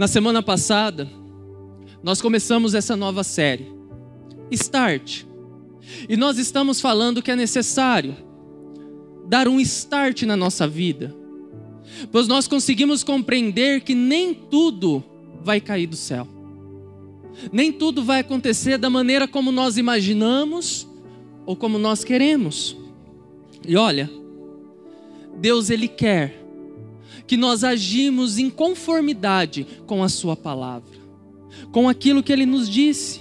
Na semana passada, nós começamos essa nova série, Start. E nós estamos falando que é necessário dar um start na nossa vida, pois nós conseguimos compreender que nem tudo vai cair do céu, nem tudo vai acontecer da maneira como nós imaginamos ou como nós queremos. E olha, Deus ele quer que nós agimos em conformidade com a sua palavra, com aquilo que ele nos disse.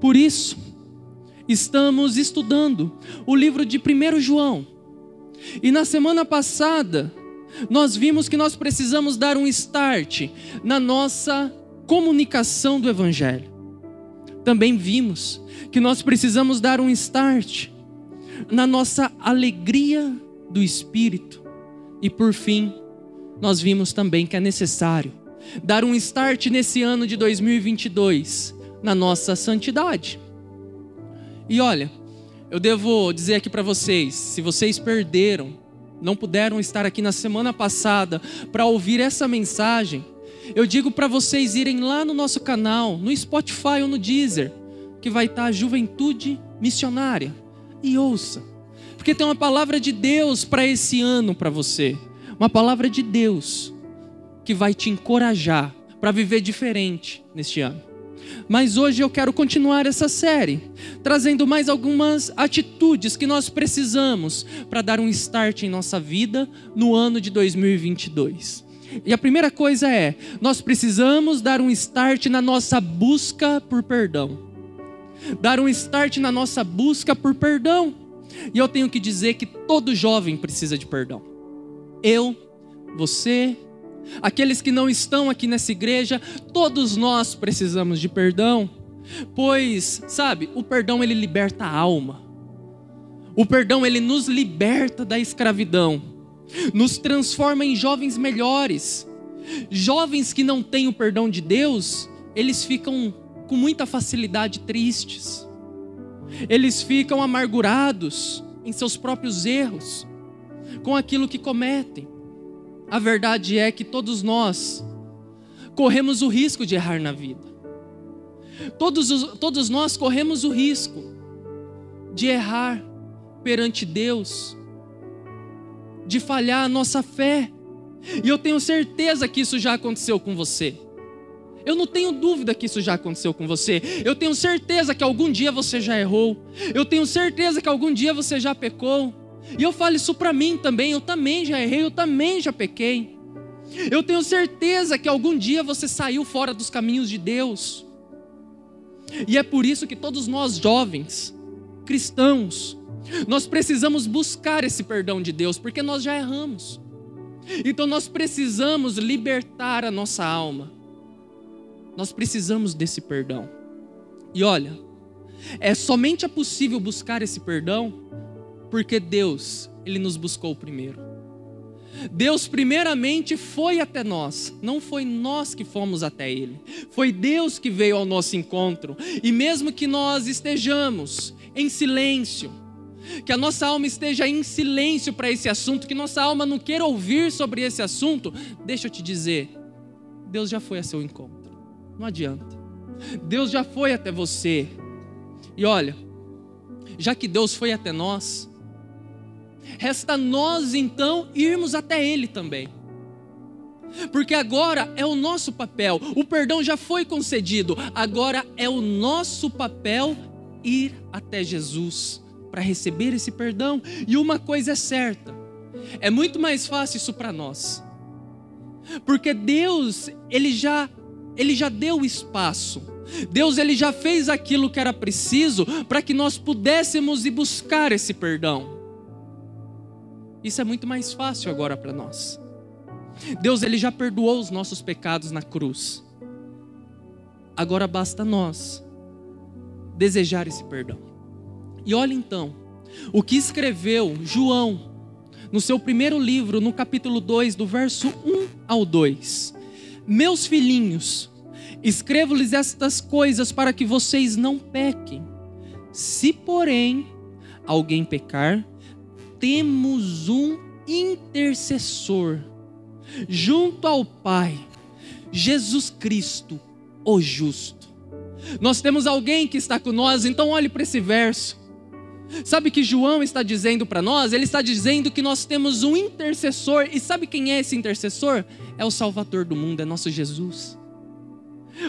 Por isso, estamos estudando o livro de 1 João. E na semana passada, nós vimos que nós precisamos dar um start na nossa comunicação do Evangelho. Também vimos que nós precisamos dar um start na nossa alegria do Espírito. E por fim, nós vimos também que é necessário dar um start nesse ano de 2022 na nossa santidade. E olha, eu devo dizer aqui para vocês, se vocês perderam, não puderam estar aqui na semana passada para ouvir essa mensagem, eu digo para vocês irem lá no nosso canal, no Spotify ou no Deezer, que vai estar tá Juventude Missionária, e ouça, porque tem uma palavra de Deus para esse ano para você, uma palavra de Deus que vai te encorajar para viver diferente neste ano. Mas hoje eu quero continuar essa série, trazendo mais algumas atitudes que nós precisamos para dar um start em nossa vida no ano de 2022. E a primeira coisa é: nós precisamos dar um start na nossa busca por perdão. Dar um start na nossa busca por perdão. E eu tenho que dizer que todo jovem precisa de perdão. Eu, você, aqueles que não estão aqui nessa igreja, todos nós precisamos de perdão, pois, sabe, o perdão ele liberta a alma. O perdão ele nos liberta da escravidão, nos transforma em jovens melhores. Jovens que não têm o perdão de Deus, eles ficam com muita facilidade tristes. Eles ficam amargurados em seus próprios erros, com aquilo que cometem. A verdade é que todos nós corremos o risco de errar na vida. Todos, os, todos nós corremos o risco de errar perante Deus, de falhar a nossa fé. E eu tenho certeza que isso já aconteceu com você. Eu não tenho dúvida que isso já aconteceu com você. Eu tenho certeza que algum dia você já errou. Eu tenho certeza que algum dia você já pecou. E eu falo isso para mim também, eu também já errei, eu também já pequei. Eu tenho certeza que algum dia você saiu fora dos caminhos de Deus. E é por isso que todos nós jovens, cristãos, nós precisamos buscar esse perdão de Deus, porque nós já erramos. Então nós precisamos libertar a nossa alma. Nós precisamos desse perdão. E olha, é somente é possível buscar esse perdão porque Deus, ele nos buscou primeiro. Deus primeiramente foi até nós, não foi nós que fomos até Ele, foi Deus que veio ao nosso encontro, e mesmo que nós estejamos em silêncio, que a nossa alma esteja em silêncio para esse assunto, que nossa alma não queira ouvir sobre esse assunto, deixa eu te dizer, Deus já foi a seu encontro, não adianta, Deus já foi até você, e olha, já que Deus foi até nós, Resta nós então irmos até Ele também. Porque agora é o nosso papel, o perdão já foi concedido, agora é o nosso papel ir até Jesus para receber esse perdão. E uma coisa é certa, é muito mais fácil isso para nós. Porque Deus, ele já ele já deu espaço. Deus ele já fez aquilo que era preciso para que nós pudéssemos ir buscar esse perdão. Isso é muito mais fácil agora para nós. Deus ele já perdoou os nossos pecados na cruz. Agora basta nós desejar esse perdão. E olha então, o que escreveu João no seu primeiro livro, no capítulo 2, do verso 1 ao 2. Meus filhinhos, escrevo-lhes estas coisas para que vocês não pequem. Se, porém, alguém pecar, temos um intercessor junto ao Pai, Jesus Cristo, o justo. Nós temos alguém que está com nós, então olhe para esse verso. Sabe que João está dizendo para nós? Ele está dizendo que nós temos um intercessor, e sabe quem é esse intercessor? É o Salvador do mundo, é nosso Jesus.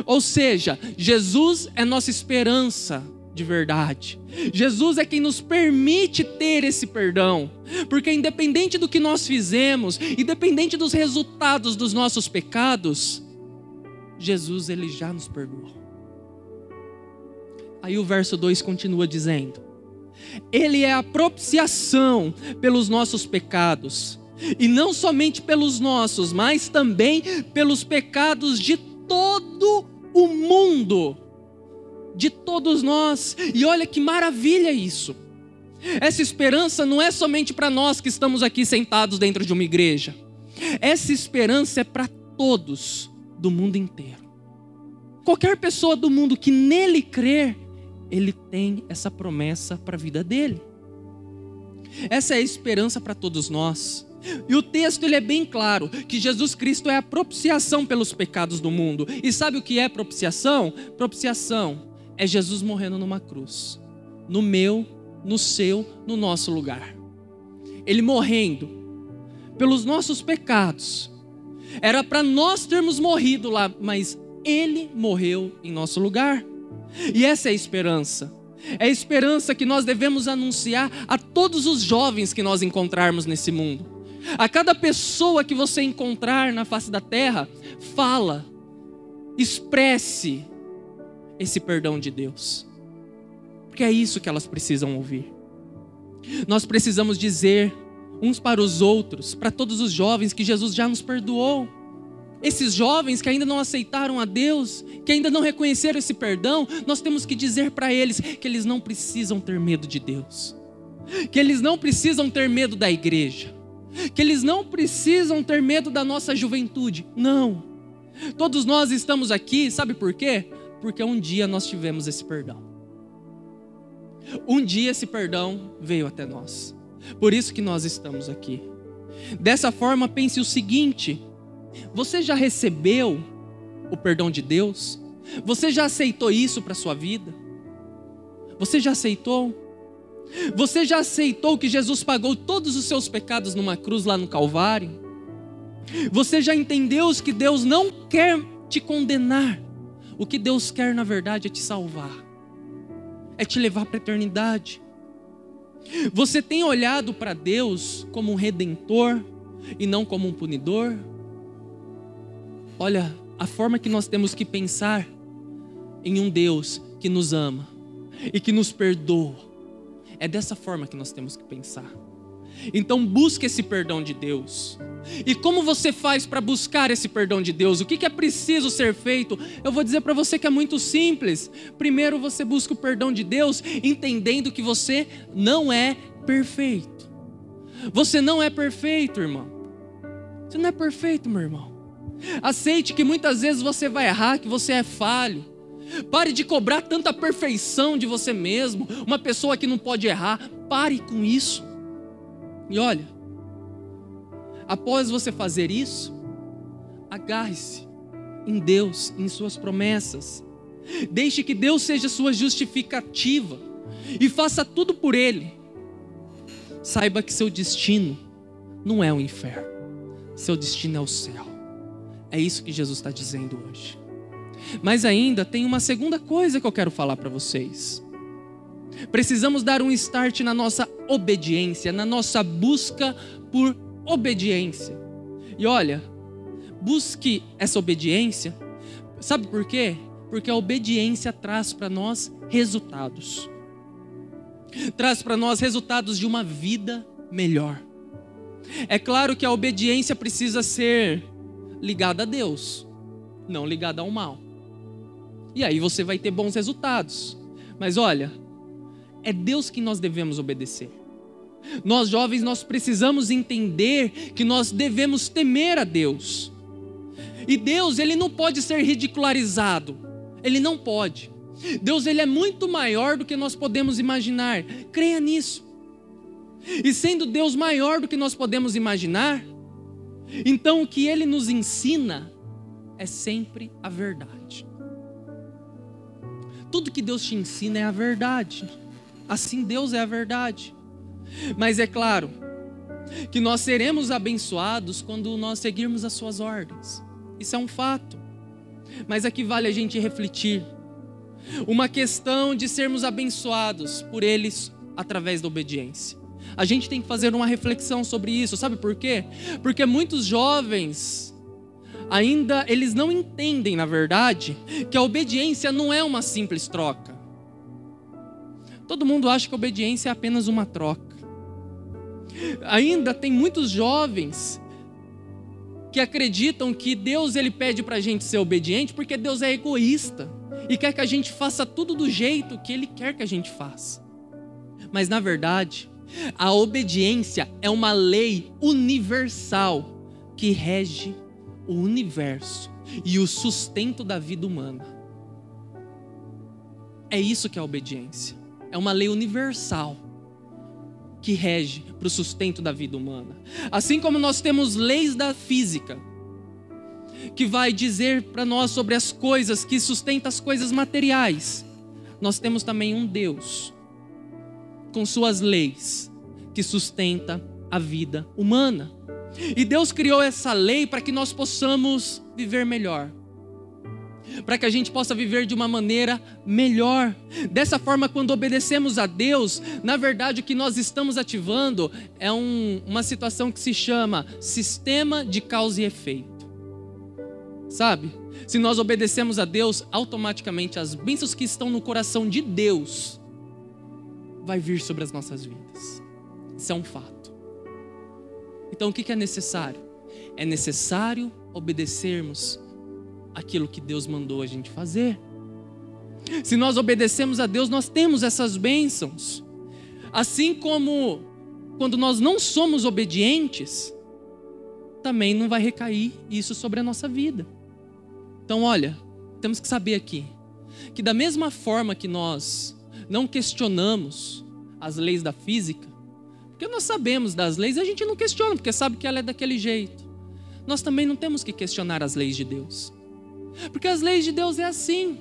Ou seja, Jesus é nossa esperança de verdade. Jesus é quem nos permite ter esse perdão, porque independente do que nós fizemos, independente dos resultados dos nossos pecados, Jesus ele já nos perdoou. Aí o verso 2 continua dizendo: Ele é a propiciação pelos nossos pecados, e não somente pelos nossos, mas também pelos pecados de todo o mundo de todos nós. E olha que maravilha isso. Essa esperança não é somente para nós que estamos aqui sentados dentro de uma igreja. Essa esperança é para todos do mundo inteiro. Qualquer pessoa do mundo que nele crer, ele tem essa promessa para a vida dele. Essa é a esperança para todos nós. E o texto ele é bem claro que Jesus Cristo é a propiciação pelos pecados do mundo. E sabe o que é propiciação? Propiciação é Jesus morrendo numa cruz, no meu, no seu, no nosso lugar. Ele morrendo pelos nossos pecados. Era para nós termos morrido lá, mas ele morreu em nosso lugar. E essa é a esperança. É a esperança que nós devemos anunciar a todos os jovens que nós encontrarmos nesse mundo. A cada pessoa que você encontrar na face da terra, fala, expresse esse perdão de Deus. Porque é isso que elas precisam ouvir. Nós precisamos dizer uns para os outros, para todos os jovens, que Jesus já nos perdoou. Esses jovens que ainda não aceitaram a Deus, que ainda não reconheceram esse perdão, nós temos que dizer para eles que eles não precisam ter medo de Deus, que eles não precisam ter medo da igreja, que eles não precisam ter medo da nossa juventude. Não. Todos nós estamos aqui, sabe por quê? Porque um dia nós tivemos esse perdão. Um dia esse perdão veio até nós. Por isso que nós estamos aqui. Dessa forma, pense o seguinte: você já recebeu o perdão de Deus? Você já aceitou isso para sua vida? Você já aceitou? Você já aceitou que Jesus pagou todos os seus pecados numa cruz lá no Calvário? Você já entendeu que Deus não quer te condenar, o que Deus quer, na verdade, é te salvar, é te levar para a eternidade. Você tem olhado para Deus como um redentor e não como um punidor? Olha, a forma que nós temos que pensar em um Deus que nos ama e que nos perdoa, é dessa forma que nós temos que pensar. Então busque esse perdão de Deus. E como você faz para buscar esse perdão de Deus? O que é preciso ser feito? Eu vou dizer para você que é muito simples. Primeiro você busca o perdão de Deus, entendendo que você não é perfeito. Você não é perfeito, irmão. Você não é perfeito, meu irmão. Aceite que muitas vezes você vai errar, que você é falho. Pare de cobrar tanta perfeição de você mesmo. Uma pessoa que não pode errar, pare com isso. E olha, após você fazer isso, agarre-se em Deus, em Suas promessas. Deixe que Deus seja sua justificativa e faça tudo por Ele. Saiba que seu destino não é o inferno, seu destino é o céu. É isso que Jesus está dizendo hoje. Mas ainda tem uma segunda coisa que eu quero falar para vocês. Precisamos dar um start na nossa obediência, na nossa busca por obediência. E olha, busque essa obediência. Sabe por quê? Porque a obediência traz para nós resultados. Traz para nós resultados de uma vida melhor. É claro que a obediência precisa ser ligada a Deus, não ligada ao mal. E aí você vai ter bons resultados. Mas olha, é Deus que nós devemos obedecer. Nós jovens, nós precisamos entender que nós devemos temer a Deus. E Deus, ele não pode ser ridicularizado. Ele não pode. Deus, ele é muito maior do que nós podemos imaginar. Creia nisso. E sendo Deus maior do que nós podemos imaginar, então o que ele nos ensina é sempre a verdade. Tudo que Deus te ensina é a verdade. Assim Deus é a verdade. Mas é claro que nós seremos abençoados quando nós seguirmos as suas ordens. Isso é um fato. Mas aqui vale a gente refletir. Uma questão de sermos abençoados por eles através da obediência. A gente tem que fazer uma reflexão sobre isso, sabe por quê? Porque muitos jovens ainda eles não entendem, na verdade, que a obediência não é uma simples troca. Todo mundo acha que obediência é apenas uma troca. Ainda tem muitos jovens que acreditam que Deus ele pede para a gente ser obediente porque Deus é egoísta e quer que a gente faça tudo do jeito que Ele quer que a gente faça. Mas na verdade, a obediência é uma lei universal que rege o universo e o sustento da vida humana. É isso que é a obediência. É uma lei universal que rege para o sustento da vida humana. Assim como nós temos leis da física, que vai dizer para nós sobre as coisas que sustentam as coisas materiais, nós temos também um Deus com suas leis que sustenta a vida humana. E Deus criou essa lei para que nós possamos viver melhor. Para que a gente possa viver de uma maneira melhor. Dessa forma, quando obedecemos a Deus, na verdade o que nós estamos ativando é um, uma situação que se chama sistema de causa e efeito. Sabe? Se nós obedecemos a Deus, automaticamente as bênçãos que estão no coração de Deus vai vir sobre as nossas vidas. Isso é um fato. Então o que é necessário? É necessário obedecermos aquilo que Deus mandou a gente fazer. Se nós obedecemos a Deus, nós temos essas bênçãos. Assim como quando nós não somos obedientes, também não vai recair isso sobre a nossa vida. Então, olha, temos que saber aqui que da mesma forma que nós não questionamos as leis da física, porque nós sabemos das leis, a gente não questiona, porque sabe que ela é daquele jeito. Nós também não temos que questionar as leis de Deus. Porque as leis de Deus é assim.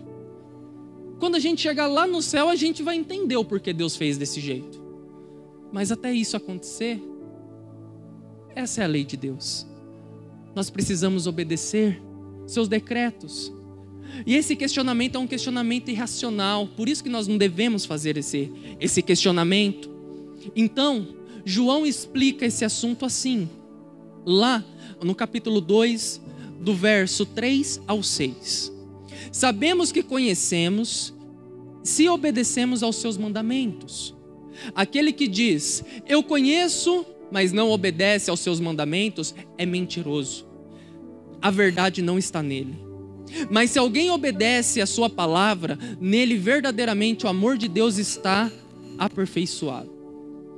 Quando a gente chegar lá no céu, a gente vai entender o porquê Deus fez desse jeito. Mas até isso acontecer, essa é a lei de Deus. Nós precisamos obedecer seus decretos. E esse questionamento é um questionamento irracional, por isso que nós não devemos fazer esse, esse questionamento. Então, João explica esse assunto assim, lá no capítulo 2, do verso 3 ao 6. Sabemos que conhecemos se obedecemos aos seus mandamentos. Aquele que diz, eu conheço, mas não obedece aos seus mandamentos, é mentiroso. A verdade não está nele. Mas se alguém obedece a sua palavra, nele verdadeiramente o amor de Deus está aperfeiçoado.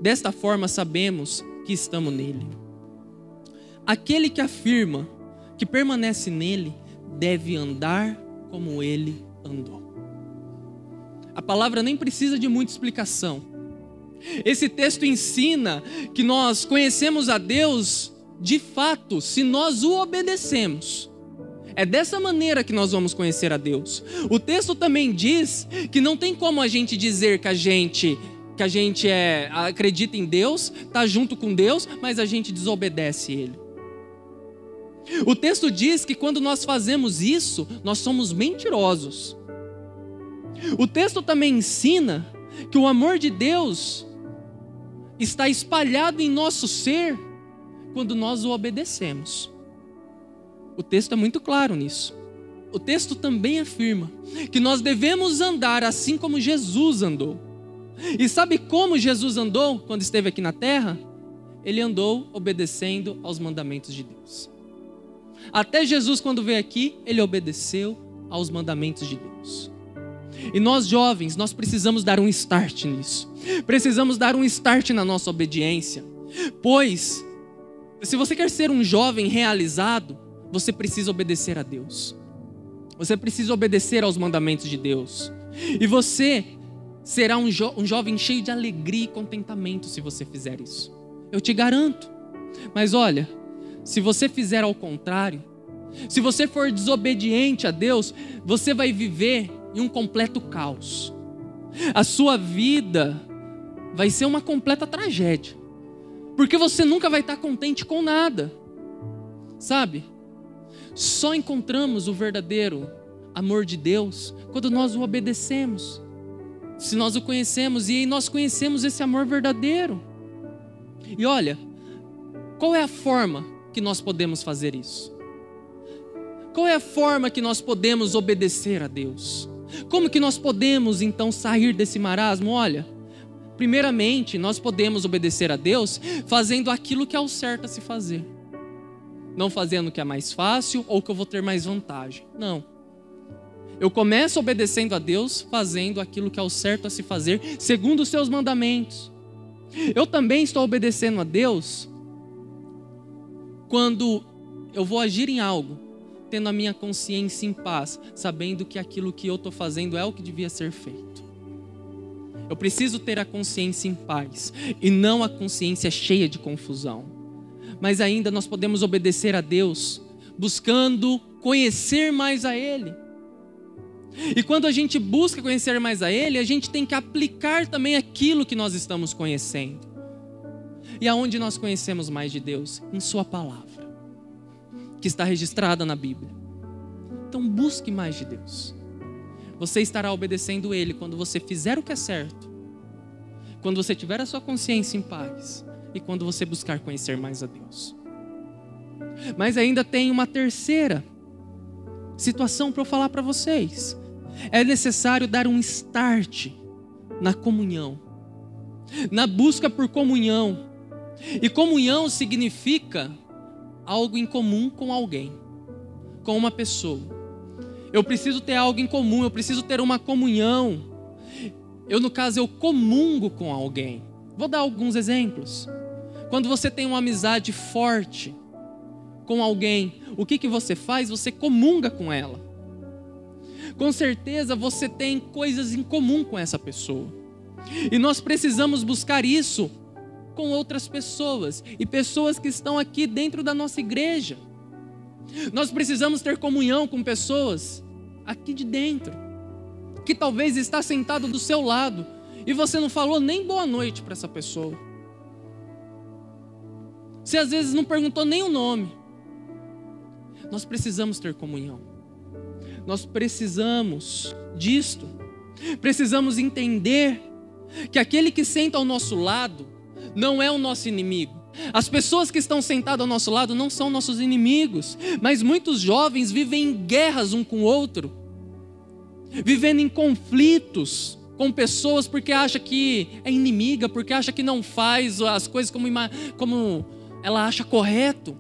Desta forma sabemos que estamos nele. Aquele que afirma que permanece nele deve andar como ele andou. A palavra nem precisa de muita explicação. Esse texto ensina que nós conhecemos a Deus de fato se nós o obedecemos. É dessa maneira que nós vamos conhecer a Deus. O texto também diz que não tem como a gente dizer que a gente que a gente é, acredita em Deus, está junto com Deus, mas a gente desobedece Ele. O texto diz que quando nós fazemos isso, nós somos mentirosos. O texto também ensina que o amor de Deus está espalhado em nosso ser quando nós o obedecemos. O texto é muito claro nisso. O texto também afirma que nós devemos andar assim como Jesus andou. E sabe como Jesus andou quando esteve aqui na terra? Ele andou obedecendo aos mandamentos de Deus. Até Jesus, quando veio aqui, ele obedeceu aos mandamentos de Deus. E nós jovens, nós precisamos dar um start nisso. Precisamos dar um start na nossa obediência. Pois, se você quer ser um jovem realizado, você precisa obedecer a Deus. Você precisa obedecer aos mandamentos de Deus. E você será um, jo um jovem cheio de alegria e contentamento se você fizer isso. Eu te garanto. Mas olha, se você fizer ao contrário, Se você for desobediente a Deus, você vai viver em um completo caos. A sua vida vai ser uma completa tragédia. Porque você nunca vai estar contente com nada. Sabe? Só encontramos o verdadeiro amor de Deus quando nós o obedecemos. Se nós o conhecemos e nós conhecemos esse amor verdadeiro. E olha, qual é a forma que nós podemos fazer isso? Qual é a forma que nós podemos obedecer a Deus? Como que nós podemos então sair desse marasmo? Olha, primeiramente, nós podemos obedecer a Deus fazendo aquilo que é o certo a se fazer. Não fazendo o que é mais fácil ou que eu vou ter mais vantagem. Não. Eu começo obedecendo a Deus, fazendo aquilo que é o certo a se fazer, segundo os seus mandamentos. Eu também estou obedecendo a Deus quando eu vou agir em algo, tendo a minha consciência em paz, sabendo que aquilo que eu estou fazendo é o que devia ser feito. Eu preciso ter a consciência em paz e não a consciência cheia de confusão. Mas ainda nós podemos obedecer a Deus, buscando conhecer mais a Ele. E quando a gente busca conhecer mais a Ele, a gente tem que aplicar também aquilo que nós estamos conhecendo. E aonde nós conhecemos mais de Deus? Em Sua palavra, que está registrada na Bíblia. Então busque mais de Deus. Você estará obedecendo Ele quando você fizer o que é certo, quando você tiver a sua consciência em paz e quando você buscar conhecer mais a Deus. Mas ainda tem uma terceira situação para eu falar para vocês. É necessário dar um start na comunhão, na busca por comunhão, e comunhão significa algo em comum com alguém, com uma pessoa. Eu preciso ter algo em comum, eu preciso ter uma comunhão. Eu, no caso, eu comungo com alguém. Vou dar alguns exemplos. Quando você tem uma amizade forte com alguém, o que, que você faz? Você comunga com ela. Com certeza você tem coisas em comum com essa pessoa. E nós precisamos buscar isso com outras pessoas e pessoas que estão aqui dentro da nossa igreja. Nós precisamos ter comunhão com pessoas aqui de dentro, que talvez está sentado do seu lado e você não falou nem boa noite para essa pessoa. Você às vezes não perguntou nem o nome. Nós precisamos ter comunhão. Nós precisamos disto. Precisamos entender que aquele que senta ao nosso lado não é o nosso inimigo. As pessoas que estão sentadas ao nosso lado não são nossos inimigos, mas muitos jovens vivem em guerras um com o outro, vivendo em conflitos com pessoas porque acha que é inimiga, porque acha que não faz as coisas como, como ela acha correto.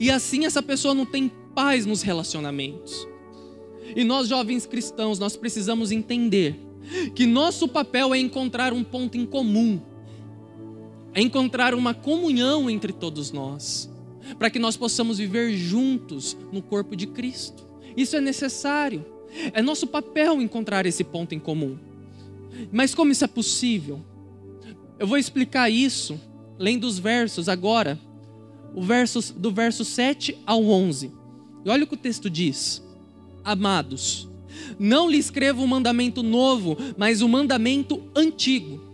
E assim essa pessoa não tem paz nos relacionamentos. E nós jovens cristãos, nós precisamos entender que nosso papel é encontrar um ponto em comum é encontrar uma comunhão entre todos nós, para que nós possamos viver juntos no corpo de Cristo. Isso é necessário. É nosso papel encontrar esse ponto em comum. Mas como isso é possível? Eu vou explicar isso lendo os versos agora, o verso, do verso 7 ao 11. E olha o que o texto diz: Amados, não lhe escrevo um mandamento novo, mas um mandamento antigo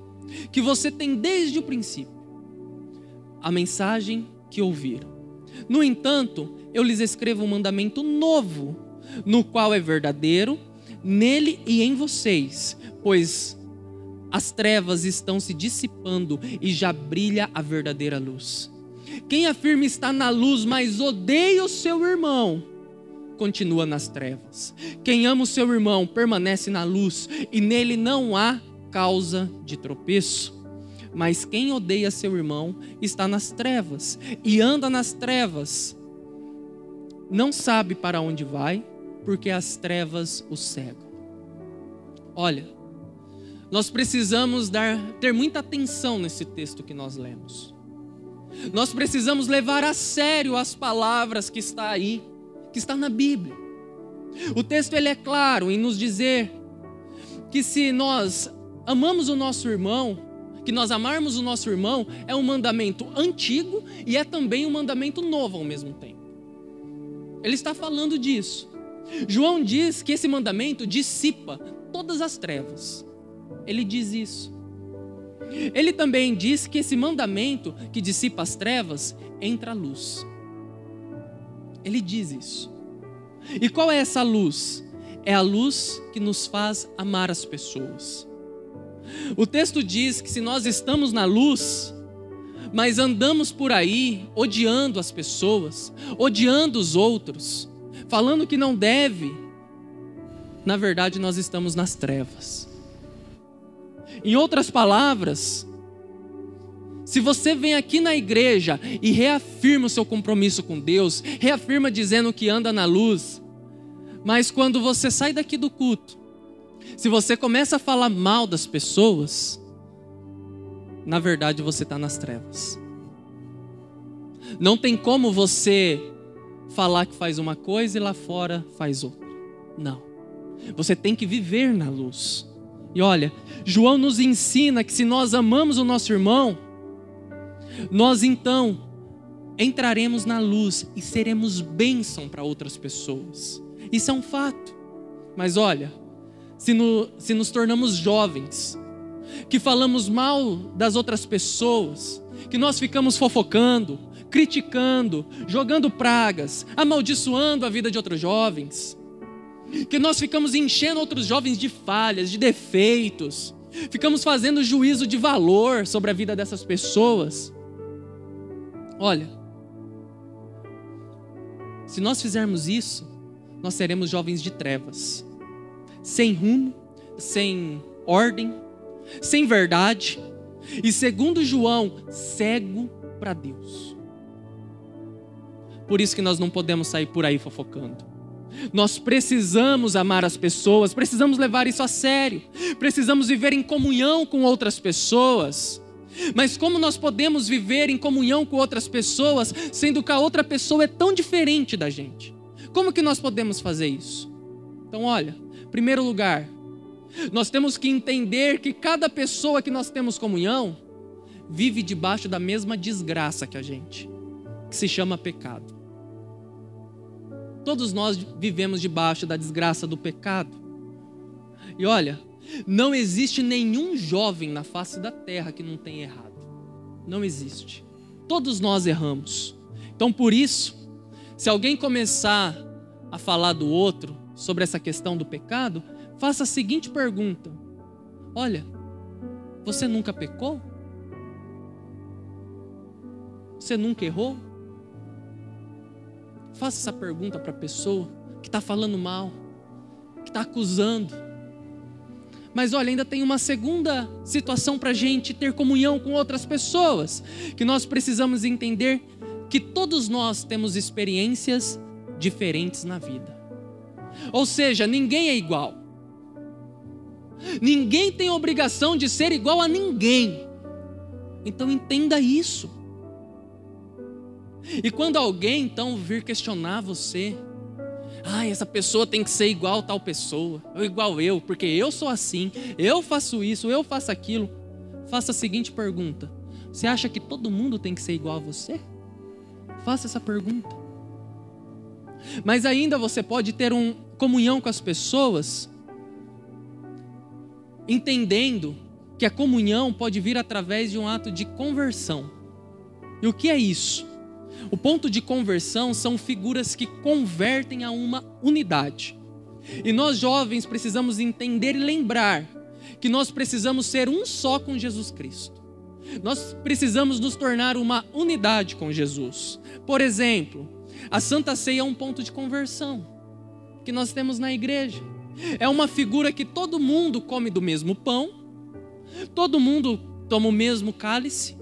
que você tem desde o princípio, a mensagem que ouviram. No entanto, eu lhes escrevo um mandamento novo, no qual é verdadeiro, nele e em vocês, pois as trevas estão se dissipando e já brilha a verdadeira luz. Quem afirma estar na luz, mas odeia o seu irmão, continua nas trevas. Quem ama o seu irmão permanece na luz e nele não há causa de tropeço. Mas quem odeia seu irmão está nas trevas e anda nas trevas. Não sabe para onde vai, porque as trevas o cegam. Olha, nós precisamos dar, ter muita atenção nesse texto que nós lemos. Nós precisamos levar a sério as palavras que está aí, que está na Bíblia. O texto ele é claro em nos dizer que se nós amamos o nosso irmão, que nós amarmos o nosso irmão, é um mandamento antigo e é também um mandamento novo ao mesmo tempo. Ele está falando disso. João diz que esse mandamento dissipa todas as trevas. Ele diz isso. Ele também diz que esse mandamento que dissipa as trevas entra a luz. Ele diz isso. E qual é essa luz? É a luz que nos faz amar as pessoas. O texto diz que se nós estamos na luz, mas andamos por aí odiando as pessoas, odiando os outros, falando que não deve, na verdade nós estamos nas trevas. Em outras palavras, se você vem aqui na igreja e reafirma o seu compromisso com Deus, reafirma dizendo que anda na luz, mas quando você sai daqui do culto, se você começa a falar mal das pessoas, na verdade você está nas trevas. Não tem como você falar que faz uma coisa e lá fora faz outra. Não. Você tem que viver na luz. E olha, João nos ensina que se nós amamos o nosso irmão, nós então entraremos na luz e seremos bênção para outras pessoas. Isso é um fato. Mas olha, se, no, se nos tornamos jovens, que falamos mal das outras pessoas, que nós ficamos fofocando, criticando, jogando pragas, amaldiçoando a vida de outros jovens, que nós ficamos enchendo outros jovens de falhas, de defeitos, ficamos fazendo juízo de valor sobre a vida dessas pessoas. Olha, se nós fizermos isso, nós seremos jovens de trevas, sem rumo, sem ordem, sem verdade, e segundo João, cego para Deus. Por isso que nós não podemos sair por aí fofocando. Nós precisamos amar as pessoas, precisamos levar isso a sério, precisamos viver em comunhão com outras pessoas. Mas como nós podemos viver em comunhão com outras pessoas, sendo que a outra pessoa é tão diferente da gente? Como que nós podemos fazer isso? Então, olha, primeiro lugar, nós temos que entender que cada pessoa que nós temos comunhão vive debaixo da mesma desgraça que a gente, que se chama pecado. Todos nós vivemos debaixo da desgraça do pecado. E olha, não existe nenhum jovem na face da terra que não tenha errado. Não existe. Todos nós erramos. Então, por isso, se alguém começar a falar do outro sobre essa questão do pecado, faça a seguinte pergunta: Olha, você nunca pecou? Você nunca errou? Faça essa pergunta para a pessoa que está falando mal, que está acusando. Mas olha, ainda tem uma segunda situação para a gente ter comunhão com outras pessoas, que nós precisamos entender que todos nós temos experiências diferentes na vida. Ou seja, ninguém é igual. Ninguém tem obrigação de ser igual a ninguém. Então entenda isso. E quando alguém então vir questionar você, ah, essa pessoa tem que ser igual tal pessoa, ou igual eu, porque eu sou assim, eu faço isso, eu faço aquilo. Faça a seguinte pergunta: Você acha que todo mundo tem que ser igual a você? Faça essa pergunta. Mas ainda você pode ter um comunhão com as pessoas, entendendo que a comunhão pode vir através de um ato de conversão. E o que é isso? O ponto de conversão são figuras que convertem a uma unidade. E nós jovens precisamos entender e lembrar que nós precisamos ser um só com Jesus Cristo. Nós precisamos nos tornar uma unidade com Jesus. Por exemplo, a Santa Ceia é um ponto de conversão que nós temos na igreja. É uma figura que todo mundo come do mesmo pão, todo mundo toma o mesmo cálice,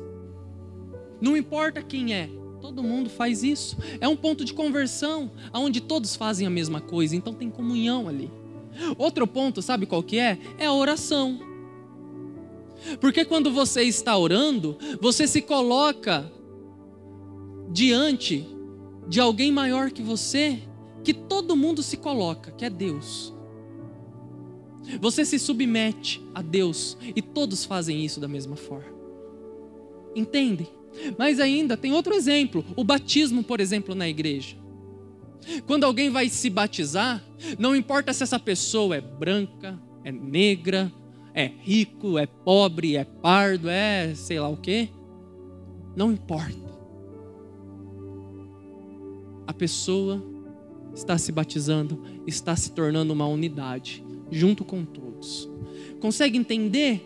não importa quem é, Todo mundo faz isso. É um ponto de conversão, onde todos fazem a mesma coisa, então tem comunhão ali. Outro ponto, sabe qual que é? É a oração. Porque quando você está orando, você se coloca diante de alguém maior que você, que todo mundo se coloca, que é Deus. Você se submete a Deus e todos fazem isso da mesma forma. Entendem? Mas ainda tem outro exemplo, o batismo, por exemplo, na igreja. Quando alguém vai se batizar, não importa se essa pessoa é branca, é negra, é rico, é pobre, é pardo, é sei lá o quê. Não importa. A pessoa está se batizando, está se tornando uma unidade, junto com todos. Consegue entender?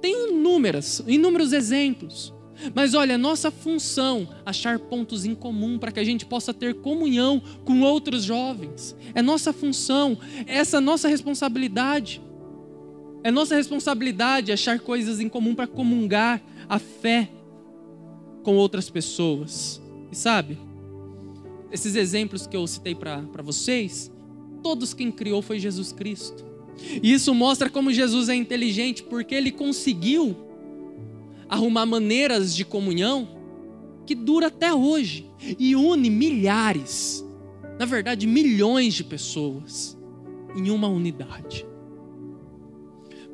Tem inúmeras, inúmeros exemplos. Mas olha, nossa função achar pontos em comum para que a gente possa ter comunhão com outros jovens. É nossa função, é essa nossa responsabilidade. É nossa responsabilidade achar coisas em comum para comungar a fé com outras pessoas. E sabe, esses exemplos que eu citei para vocês, todos quem criou foi Jesus Cristo. E isso mostra como Jesus é inteligente, porque ele conseguiu arrumar maneiras de comunhão que dura até hoje e une milhares, na verdade, milhões de pessoas em uma unidade.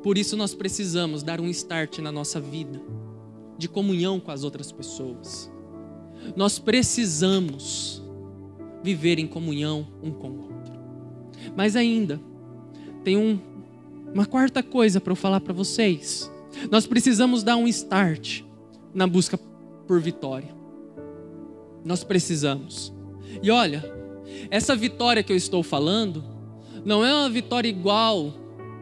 Por isso nós precisamos dar um start na nossa vida de comunhão com as outras pessoas. Nós precisamos viver em comunhão um com o outro. Mas ainda tem um, uma quarta coisa para eu falar para vocês. Nós precisamos dar um start na busca por vitória. Nós precisamos. E olha, essa vitória que eu estou falando não é uma vitória igual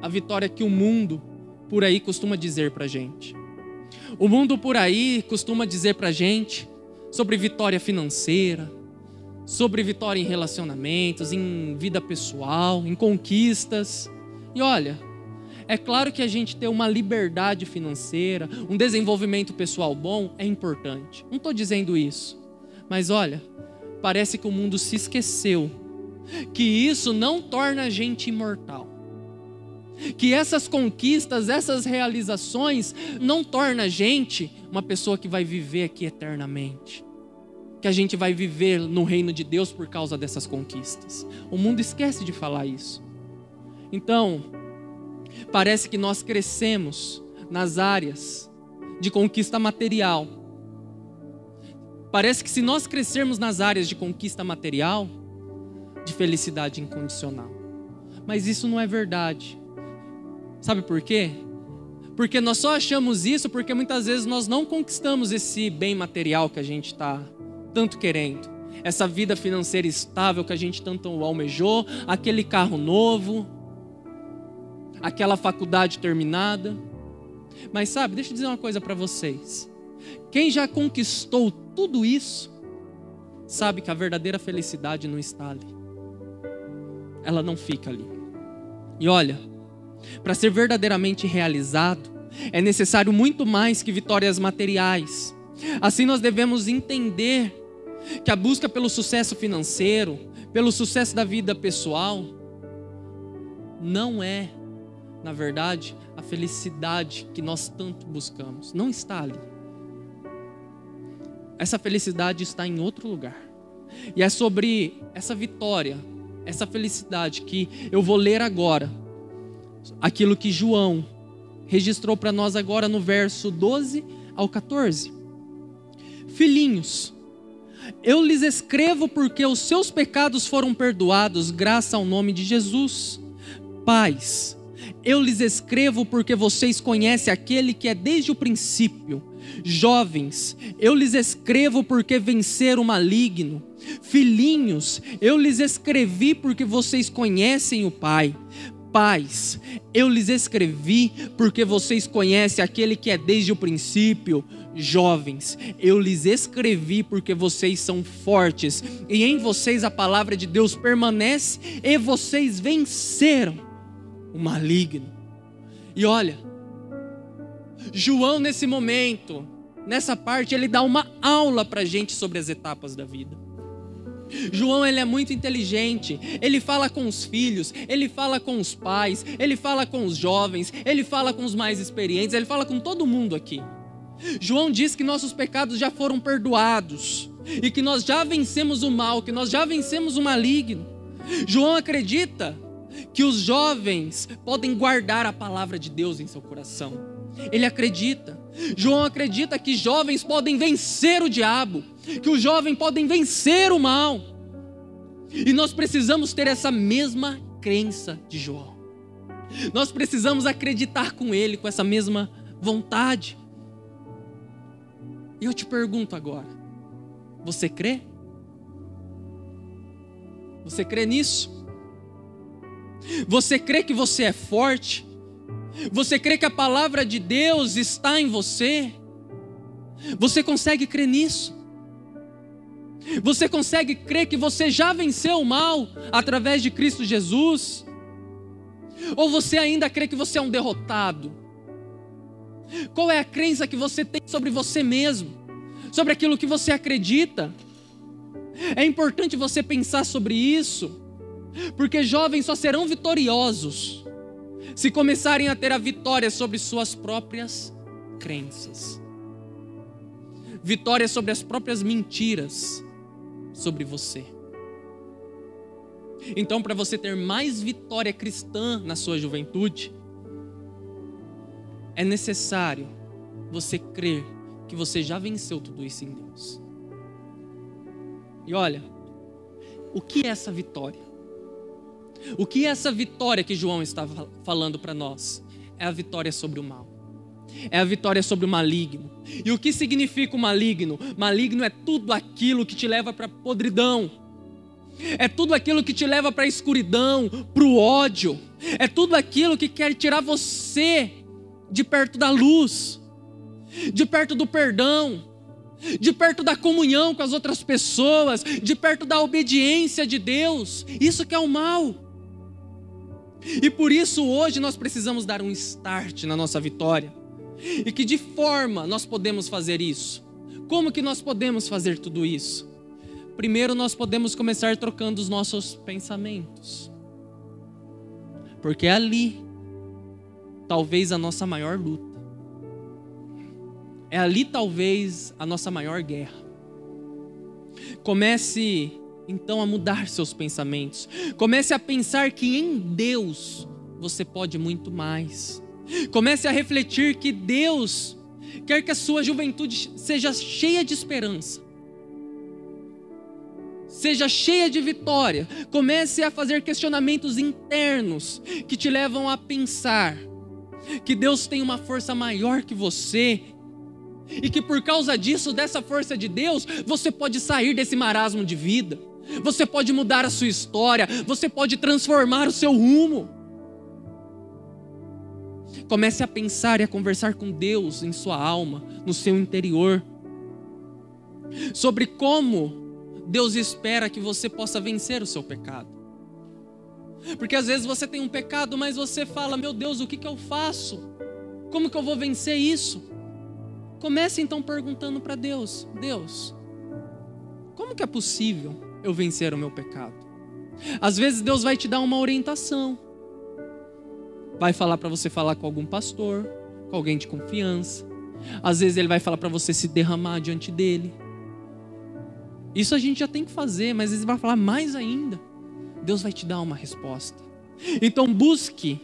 à vitória que o mundo por aí costuma dizer para gente. O mundo por aí costuma dizer para gente sobre vitória financeira, sobre vitória em relacionamentos, em vida pessoal, em conquistas. E olha, é claro que a gente ter uma liberdade financeira, um desenvolvimento pessoal bom é importante. Não estou dizendo isso. Mas olha, parece que o mundo se esqueceu que isso não torna a gente imortal. Que essas conquistas, essas realizações não torna a gente uma pessoa que vai viver aqui eternamente. Que a gente vai viver no reino de Deus por causa dessas conquistas. O mundo esquece de falar isso. Então, Parece que nós crescemos nas áreas de conquista material. Parece que se nós crescermos nas áreas de conquista material, de felicidade incondicional. Mas isso não é verdade. Sabe por quê? Porque nós só achamos isso porque muitas vezes nós não conquistamos esse bem material que a gente está tanto querendo. Essa vida financeira estável que a gente tanto almejou, aquele carro novo, aquela faculdade terminada. Mas sabe, deixa eu dizer uma coisa para vocês. Quem já conquistou tudo isso, sabe que a verdadeira felicidade não está ali. Ela não fica ali. E olha, para ser verdadeiramente realizado, é necessário muito mais que vitórias materiais. Assim nós devemos entender que a busca pelo sucesso financeiro, pelo sucesso da vida pessoal, não é na verdade, a felicidade que nós tanto buscamos. Não está ali. Essa felicidade está em outro lugar. E é sobre essa vitória, essa felicidade que eu vou ler agora. Aquilo que João registrou para nós agora no verso 12 ao 14. Filhinhos, eu lhes escrevo porque os seus pecados foram perdoados, graças ao nome de Jesus. Pais, eu lhes escrevo porque vocês conhecem aquele que é desde o princípio. Jovens, eu lhes escrevo porque venceram o maligno. Filhinhos, eu lhes escrevi porque vocês conhecem o Pai. Pais, eu lhes escrevi porque vocês conhecem aquele que é desde o princípio. Jovens, eu lhes escrevi porque vocês são fortes e em vocês a palavra de Deus permanece e vocês venceram o maligno. E olha, João nesse momento, nessa parte, ele dá uma aula para gente sobre as etapas da vida. João ele é muito inteligente, ele fala com os filhos, ele fala com os pais, ele fala com os jovens, ele fala com os mais experientes, ele fala com todo mundo aqui. João diz que nossos pecados já foram perdoados e que nós já vencemos o mal, que nós já vencemos o maligno. João acredita que os jovens podem guardar a palavra de Deus em seu coração. Ele acredita. João acredita que jovens podem vencer o diabo, que os jovens podem vencer o mal. E nós precisamos ter essa mesma crença de João. Nós precisamos acreditar com ele, com essa mesma vontade. E eu te pergunto agora: você crê? Você crê nisso? Você crê que você é forte? Você crê que a palavra de Deus está em você? Você consegue crer nisso? Você consegue crer que você já venceu o mal através de Cristo Jesus? Ou você ainda crê que você é um derrotado? Qual é a crença que você tem sobre você mesmo? Sobre aquilo que você acredita? É importante você pensar sobre isso, porque jovens só serão vitoriosos se começarem a ter a vitória sobre suas próprias crenças. Vitória sobre as próprias mentiras sobre você. Então, para você ter mais vitória cristã na sua juventude, é necessário você crer que você já venceu tudo isso em Deus. E olha, o que é essa vitória? O que é essa vitória que João está falando para nós? É a vitória sobre o mal. É a vitória sobre o maligno. E o que significa o maligno? Maligno é tudo aquilo que te leva para a podridão. É tudo aquilo que te leva para a escuridão, para o ódio. É tudo aquilo que quer tirar você de perto da luz, de perto do perdão, de perto da comunhão com as outras pessoas, de perto da obediência de Deus. Isso que é o mal. E por isso hoje nós precisamos dar um start na nossa vitória. E que de forma nós podemos fazer isso? Como que nós podemos fazer tudo isso? Primeiro nós podemos começar trocando os nossos pensamentos. Porque é ali talvez a nossa maior luta. É ali talvez a nossa maior guerra. Comece então a mudar seus pensamentos. Comece a pensar que em Deus você pode muito mais. Comece a refletir que Deus quer que a sua juventude seja cheia de esperança. Seja cheia de vitória. Comece a fazer questionamentos internos que te levam a pensar que Deus tem uma força maior que você e que por causa disso, dessa força de Deus, você pode sair desse marasmo de vida, você pode mudar a sua história, você pode transformar o seu rumo. Comece a pensar e a conversar com Deus em sua alma, no seu interior, sobre como Deus espera que você possa vencer o seu pecado. Porque às vezes você tem um pecado, mas você fala: Meu Deus, o que, que eu faço? Como que eu vou vencer isso? Comece então perguntando para Deus: Deus, como que é possível eu vencer o meu pecado? Às vezes Deus vai te dar uma orientação, vai falar para você falar com algum pastor, com alguém de confiança. Às vezes Ele vai falar para você se derramar diante dele. Isso a gente já tem que fazer, mas Ele vai falar mais ainda. Deus vai te dar uma resposta. Então busque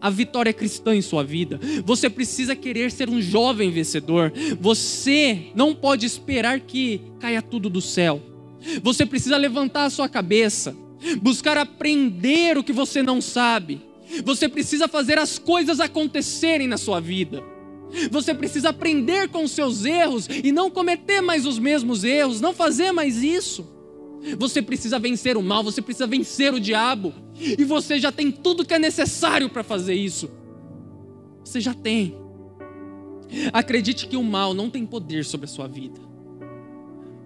a vitória cristã em sua vida. Você precisa querer ser um jovem vencedor. Você não pode esperar que caia tudo do céu. Você precisa levantar a sua cabeça, buscar aprender o que você não sabe. Você precisa fazer as coisas acontecerem na sua vida. Você precisa aprender com os seus erros e não cometer mais os mesmos erros, não fazer mais isso. Você precisa vencer o mal, você precisa vencer o diabo. E você já tem tudo que é necessário para fazer isso. Você já tem. Acredite que o mal não tem poder sobre a sua vida.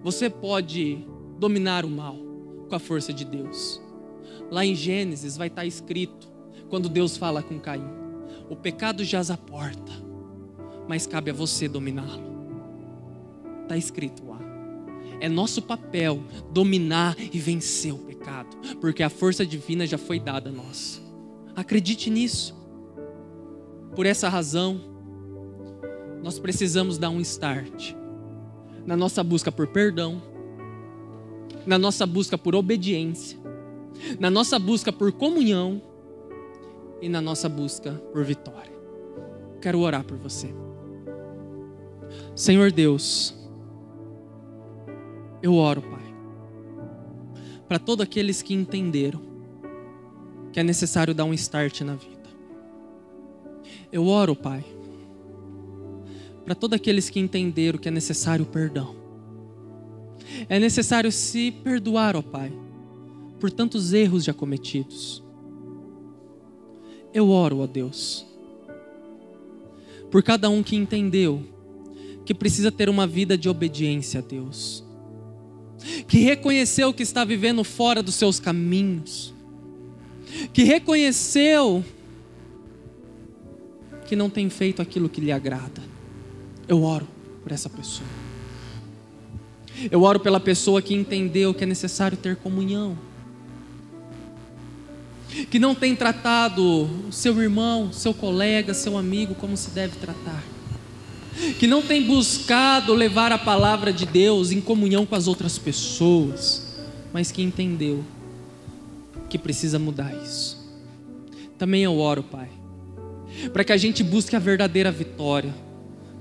Você pode dominar o mal com a força de Deus. Lá em Gênesis vai estar escrito, quando Deus fala com Caim: O pecado jaz à porta, mas cabe a você dominá-lo. Está escrito lá. É nosso papel dominar e vencer o pecado, porque a força divina já foi dada a nós. Acredite nisso. Por essa razão, nós precisamos dar um start na nossa busca por perdão, na nossa busca por obediência, na nossa busca por comunhão e na nossa busca por vitória. Quero orar por você. Senhor Deus, eu oro, Pai, para todos aqueles que entenderam que é necessário dar um start na vida. Eu oro, Pai, para todos aqueles que entenderam que é necessário perdão. É necessário se perdoar, ó Pai, por tantos erros já cometidos. Eu oro, ó Deus, por cada um que entendeu que precisa ter uma vida de obediência a Deus, que reconheceu que está vivendo fora dos seus caminhos, que reconheceu que não tem feito aquilo que lhe agrada. Eu oro por essa pessoa. Eu oro pela pessoa que entendeu que é necessário ter comunhão. Que não tem tratado seu irmão, seu colega, seu amigo como se deve tratar. Que não tem buscado levar a palavra de Deus em comunhão com as outras pessoas, mas que entendeu que precisa mudar isso. Também eu oro, Pai, para que a gente busque a verdadeira vitória,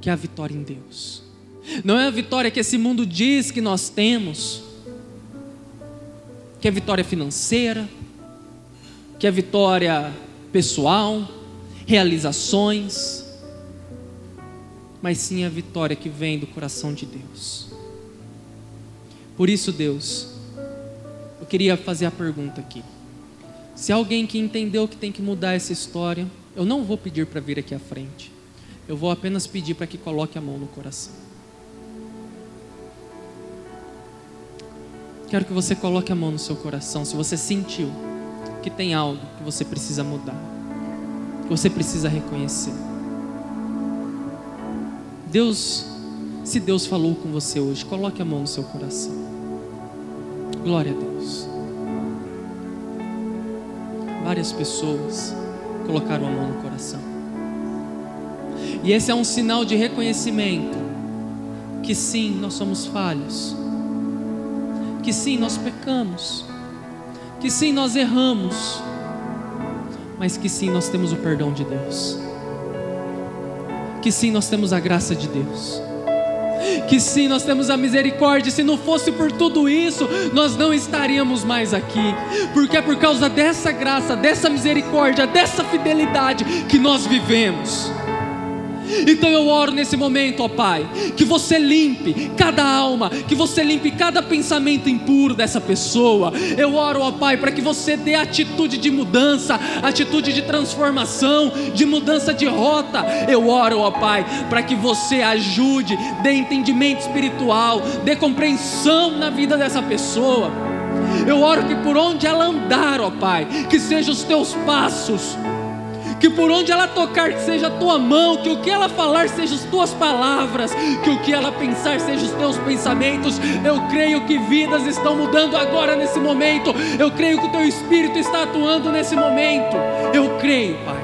que é a vitória em Deus. Não é a vitória que esse mundo diz que nós temos, que é vitória financeira, que é vitória pessoal, realizações, mas sim a vitória que vem do coração de Deus. Por isso, Deus, eu queria fazer a pergunta aqui. Se alguém que entendeu que tem que mudar essa história, eu não vou pedir para vir aqui à frente. Eu vou apenas pedir para que coloque a mão no coração. Quero que você coloque a mão no seu coração se você sentiu que tem algo que você precisa mudar, que você precisa reconhecer. Deus, se Deus falou com você hoje, coloque a mão no seu coração. Glória a Deus. Várias pessoas colocaram a mão no coração. E esse é um sinal de reconhecimento que sim, nós somos falhos. Que sim, nós pecamos. Que sim, nós erramos. Mas que sim, nós temos o perdão de Deus. Que sim, nós temos a graça de Deus que sim, nós temos a misericórdia. Se não fosse por tudo isso, nós não estaríamos mais aqui, porque é por causa dessa graça, dessa misericórdia, dessa fidelidade que nós vivemos. Então eu oro nesse momento, ó Pai, que você limpe cada alma, que você limpe cada pensamento impuro dessa pessoa. Eu oro, ó Pai, para que você dê atitude de mudança, atitude de transformação, de mudança de rota. Eu oro, ó Pai, para que você ajude, dê entendimento espiritual, dê compreensão na vida dessa pessoa. Eu oro que por onde ela andar, ó Pai, que sejam os teus passos que por onde ela tocar seja a tua mão, que o que ela falar seja as tuas palavras, que o que ela pensar seja os teus pensamentos. Eu creio que vidas estão mudando agora nesse momento. Eu creio que o teu espírito está atuando nesse momento. Eu creio, Pai.